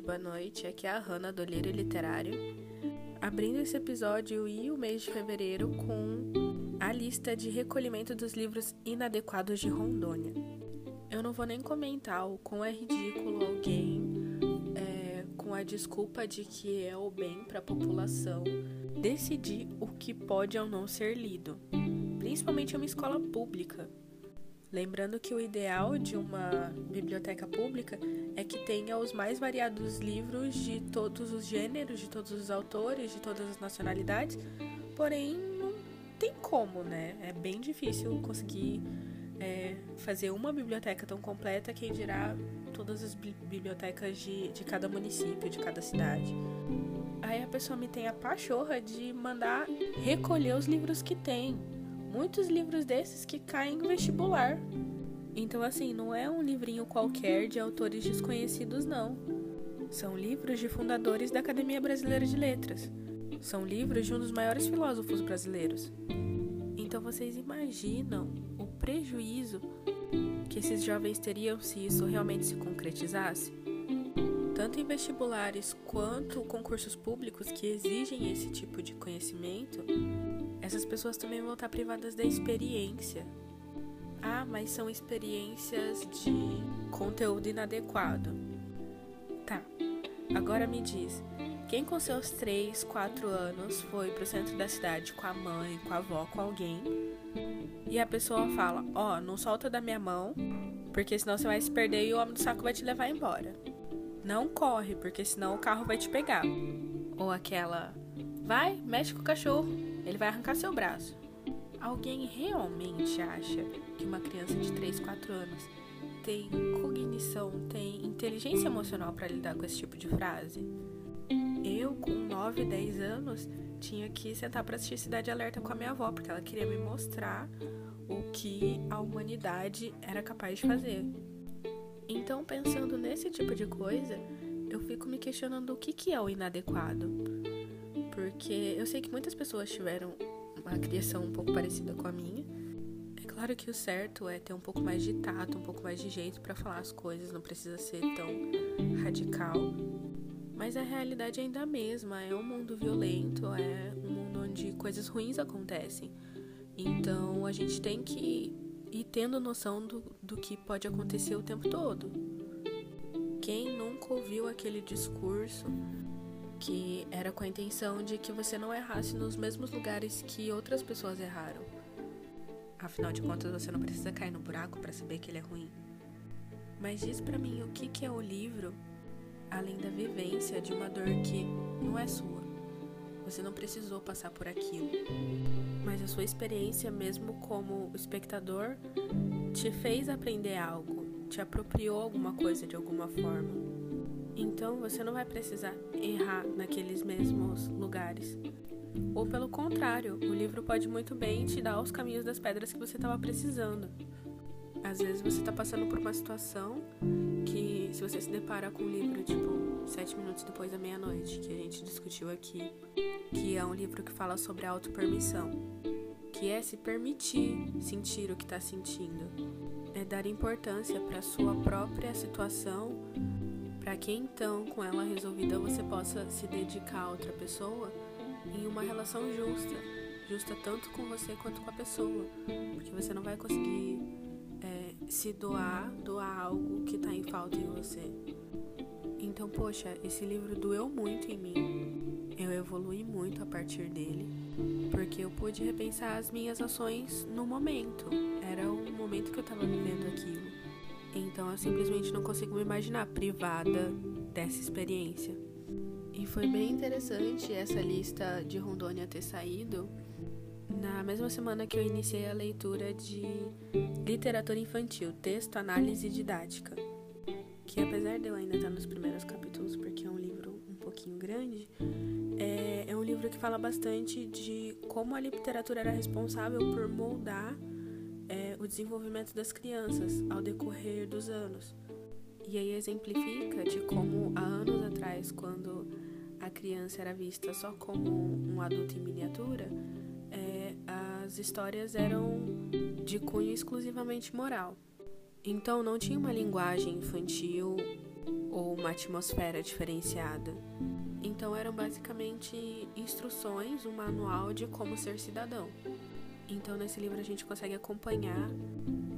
tarde, boa noite. Aqui é a Hanna do Olheiro Literário, abrindo esse episódio e o mês de fevereiro com a lista de recolhimento dos livros inadequados de Rondônia. Eu não vou nem comentar o quão é ridículo alguém, é, com a desculpa de que é o bem para a população, decidir o que pode ou não ser lido, principalmente em uma escola pública. Lembrando que o ideal de uma biblioteca pública é que tenha os mais variados livros de todos os gêneros, de todos os autores, de todas as nacionalidades, porém não tem como, né? É bem difícil conseguir é, fazer uma biblioteca tão completa, quem dirá todas as bibliotecas de, de cada município, de cada cidade. Aí a pessoa me tem a pachorra de mandar recolher os livros que tem muitos livros desses que caem no vestibular. Então, assim, não é um livrinho qualquer de autores desconhecidos, não. São livros de fundadores da Academia Brasileira de Letras. São livros de um dos maiores filósofos brasileiros. Então, vocês imaginam o prejuízo que esses jovens teriam se isso realmente se concretizasse? Tanto em vestibulares quanto concursos públicos que exigem esse tipo de conhecimento, essas pessoas também vão estar privadas da experiência. Ah, mas são experiências de conteúdo inadequado. Tá, agora me diz, quem com seus 3, 4 anos foi pro centro da cidade com a mãe, com a avó, com alguém, e a pessoa fala: Ó, oh, não solta da minha mão, porque senão você vai se perder e o homem do saco vai te levar embora. Não corre, porque senão o carro vai te pegar. Ou aquela: Vai, mexe com o cachorro ele vai arrancar seu braço. Alguém realmente acha que uma criança de 3, 4 anos tem cognição, tem inteligência emocional para lidar com esse tipo de frase? Eu, com 9, 10 anos, tinha que sentar para assistir Cidade Alerta com a minha avó, porque ela queria me mostrar o que a humanidade era capaz de fazer. Então, pensando nesse tipo de coisa, eu fico me questionando o que, que é o inadequado porque eu sei que muitas pessoas tiveram uma criação um pouco parecida com a minha. É claro que o certo é ter um pouco mais de tato, um pouco mais de jeito para falar as coisas, não precisa ser tão radical. Mas a realidade é ainda a mesma, é um mundo violento, é um mundo onde coisas ruins acontecem. Então a gente tem que ir tendo noção do, do que pode acontecer o tempo todo. Quem nunca ouviu aquele discurso que era com a intenção de que você não errasse nos mesmos lugares que outras pessoas erraram. Afinal de contas, você não precisa cair no buraco para saber que ele é ruim. Mas diz para mim o que, que é o livro, além da vivência de uma dor que não é sua. Você não precisou passar por aquilo. Mas a sua experiência, mesmo como espectador, te fez aprender algo, te apropriou alguma coisa de alguma forma. Então você não vai precisar errar naqueles mesmos lugares. Ou pelo contrário, o livro pode muito bem te dar os caminhos das pedras que você estava precisando. Às vezes você está passando por uma situação que, se você se depara com um livro tipo Sete Minutos Depois da Meia-Noite, que a gente discutiu aqui, que é um livro que fala sobre a autopermissão, que é se permitir sentir o que está sentindo, é dar importância para a sua própria situação para que então, com ela resolvida, você possa se dedicar a outra pessoa em uma relação justa, justa tanto com você quanto com a pessoa, porque você não vai conseguir é, se doar, doar algo que está em falta em você. Então, poxa, esse livro doeu muito em mim. Eu evolui muito a partir dele, porque eu pude repensar as minhas ações no momento. Era o momento que eu estava vivendo aquilo. Então eu simplesmente não consigo me imaginar privada dessa experiência. E foi bem interessante essa lista de Rondônia ter saído na mesma semana que eu iniciei a leitura de literatura infantil, texto, análise didática. Que apesar de eu ainda estar nos primeiros capítulos, porque é um livro um pouquinho grande, é, é um livro que fala bastante de como a literatura era responsável por moldar o desenvolvimento das crianças ao decorrer dos anos. E aí exemplifica de como há anos atrás, quando a criança era vista só como um adulto em miniatura, é, as histórias eram de cunho exclusivamente moral. Então não tinha uma linguagem infantil ou uma atmosfera diferenciada. Então eram basicamente instruções, um manual de como ser cidadão. Então nesse livro a gente consegue acompanhar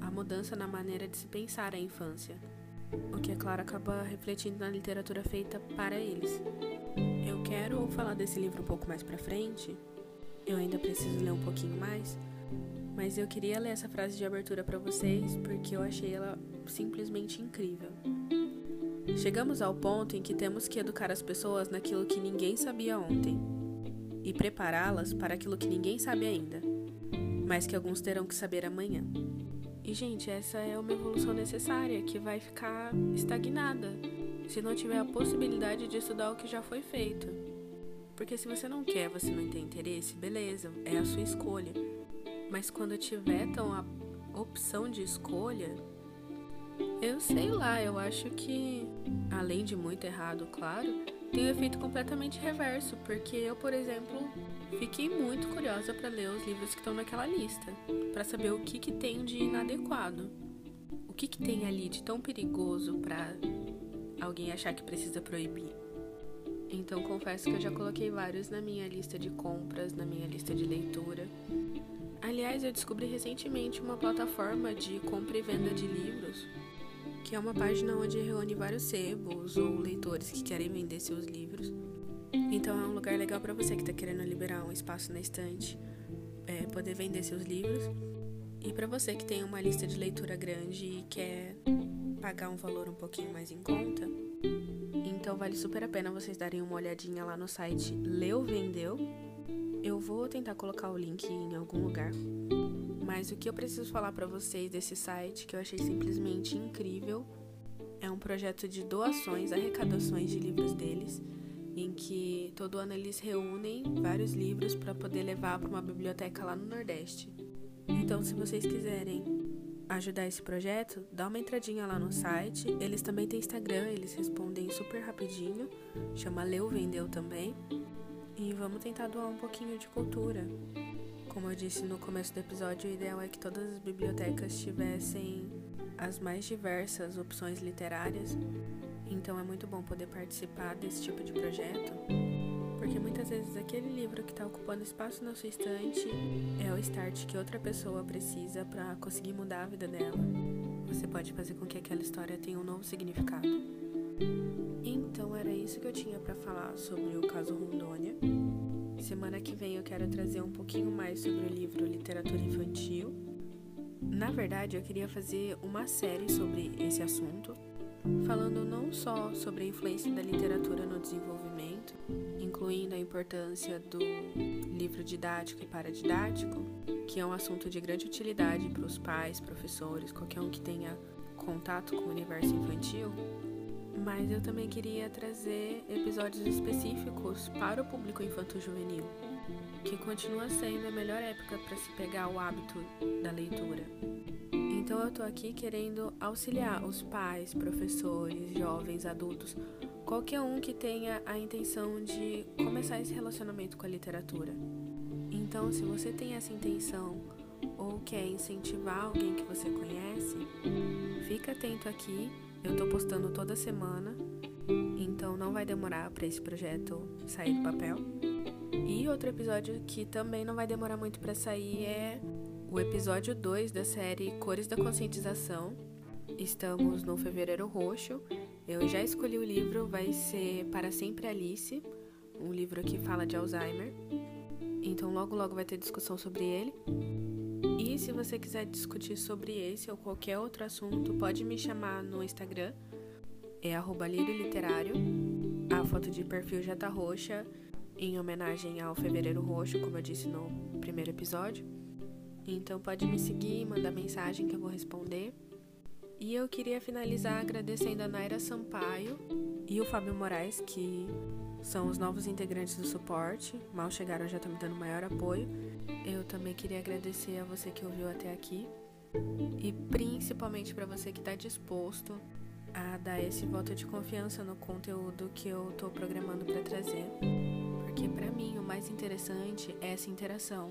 a mudança na maneira de se pensar a infância, o que é claro acaba refletindo na literatura feita para eles. Eu quero falar desse livro um pouco mais para frente. Eu ainda preciso ler um pouquinho mais, mas eu queria ler essa frase de abertura para vocês porque eu achei ela simplesmente incrível. Chegamos ao ponto em que temos que educar as pessoas naquilo que ninguém sabia ontem e prepará-las para aquilo que ninguém sabe ainda, mas que alguns terão que saber amanhã. E, gente, essa é uma evolução necessária que vai ficar estagnada se não tiver a possibilidade de estudar o que já foi feito. Porque se você não quer, você não tem interesse, beleza, é a sua escolha. Mas quando tiver tão a opção de escolha, eu sei lá, eu acho que, além de muito errado, claro, tem um efeito completamente reverso, porque eu, por exemplo, fiquei muito curiosa para ler os livros que estão naquela lista, para saber o que, que tem de inadequado. O que, que tem ali de tão perigoso para alguém achar que precisa proibir. Então confesso que eu já coloquei vários na minha lista de compras, na minha lista de leitura. Aliás, eu descobri recentemente uma plataforma de compra e venda de livros que é uma página onde reúne vários sebos ou leitores que querem vender seus livros. Então é um lugar legal para você que está querendo liberar um espaço na estante, é, poder vender seus livros. E para você que tem uma lista de leitura grande e quer pagar um valor um pouquinho mais em conta, então vale super a pena vocês darem uma olhadinha lá no site Leu Vendeu. Eu vou tentar colocar o link em algum lugar. Mas o que eu preciso falar para vocês desse site que eu achei simplesmente incrível projeto de doações, arrecadações de livros deles, em que todo ano eles reúnem vários livros para poder levar para uma biblioteca lá no Nordeste. Então, se vocês quiserem ajudar esse projeto, dá uma entradinha lá no site. Eles também têm Instagram, eles respondem super rapidinho. Chama Leu Vendeu também. E vamos tentar doar um pouquinho de cultura. Como eu disse no começo do episódio, o ideal é que todas as bibliotecas tivessem as mais diversas opções literárias. Então é muito bom poder participar desse tipo de projeto, porque muitas vezes aquele livro que está ocupando espaço na sua estante é o start que outra pessoa precisa para conseguir mudar a vida dela. Você pode fazer com que aquela história tenha um novo significado. Então era isso que eu tinha para falar sobre o caso Rondônia. Semana que vem eu quero trazer um pouquinho mais sobre o livro Literatura Infantil. Na verdade, eu queria fazer uma série sobre esse assunto, falando não só sobre a influência da literatura no desenvolvimento, incluindo a importância do livro didático e paradidático, que é um assunto de grande utilidade para os pais, professores, qualquer um que tenha contato com o universo infantil, mas eu também queria trazer episódios específicos para o público infanto-juvenil, que continua sendo a melhor época para se pegar o hábito da leitura. Então eu tô aqui querendo auxiliar os pais, professores, jovens, adultos, qualquer um que tenha a intenção de começar esse relacionamento com a literatura. Então, se você tem essa intenção ou quer incentivar alguém que você conhece, fica atento aqui eu tô postando toda semana, então não vai demorar para esse projeto sair do papel. E outro episódio que também não vai demorar muito para sair é o episódio 2 da série Cores da Conscientização. Estamos no Fevereiro Roxo. Eu já escolhi o livro, vai ser Para Sempre Alice, um livro que fala de Alzheimer. Então logo logo vai ter discussão sobre ele. E se você quiser discutir sobre esse ou qualquer outro assunto, pode me chamar no Instagram, é arroba literário. A foto de perfil já tá roxa, em homenagem ao Fevereiro Roxo, como eu disse no primeiro episódio. Então pode me seguir, mandar mensagem que eu vou responder. E eu queria finalizar agradecendo a Naira Sampaio e o Fábio Moraes, que são os novos integrantes do suporte. Mal chegaram, já estão me dando maior apoio. Eu também queria agradecer a você que ouviu até aqui e principalmente para você que está disposto a dar esse voto de confiança no conteúdo que eu estou programando para trazer, porque para mim o mais interessante é essa interação.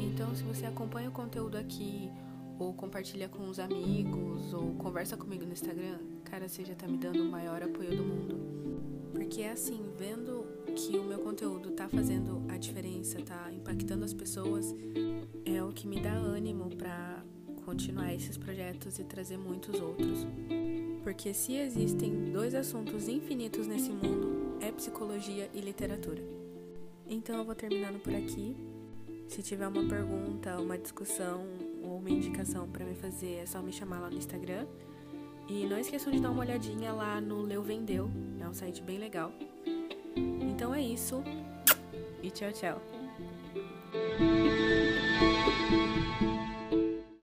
Então, se você acompanha o conteúdo aqui ou compartilha com os amigos, ou conversa comigo no Instagram, cara, você já tá me dando o maior apoio do mundo. Porque é assim, vendo que o meu conteúdo tá fazendo a diferença, tá impactando as pessoas, é o que me dá ânimo para continuar esses projetos e trazer muitos outros. Porque se existem dois assuntos infinitos nesse mundo, é psicologia e literatura. Então eu vou terminando por aqui. Se tiver uma pergunta, uma discussão ou uma indicação para me fazer, é só me chamar lá no Instagram. E não esqueçam de dar uma olhadinha lá no Leu Vendeu, é um site bem legal. Então é isso e tchau, tchau.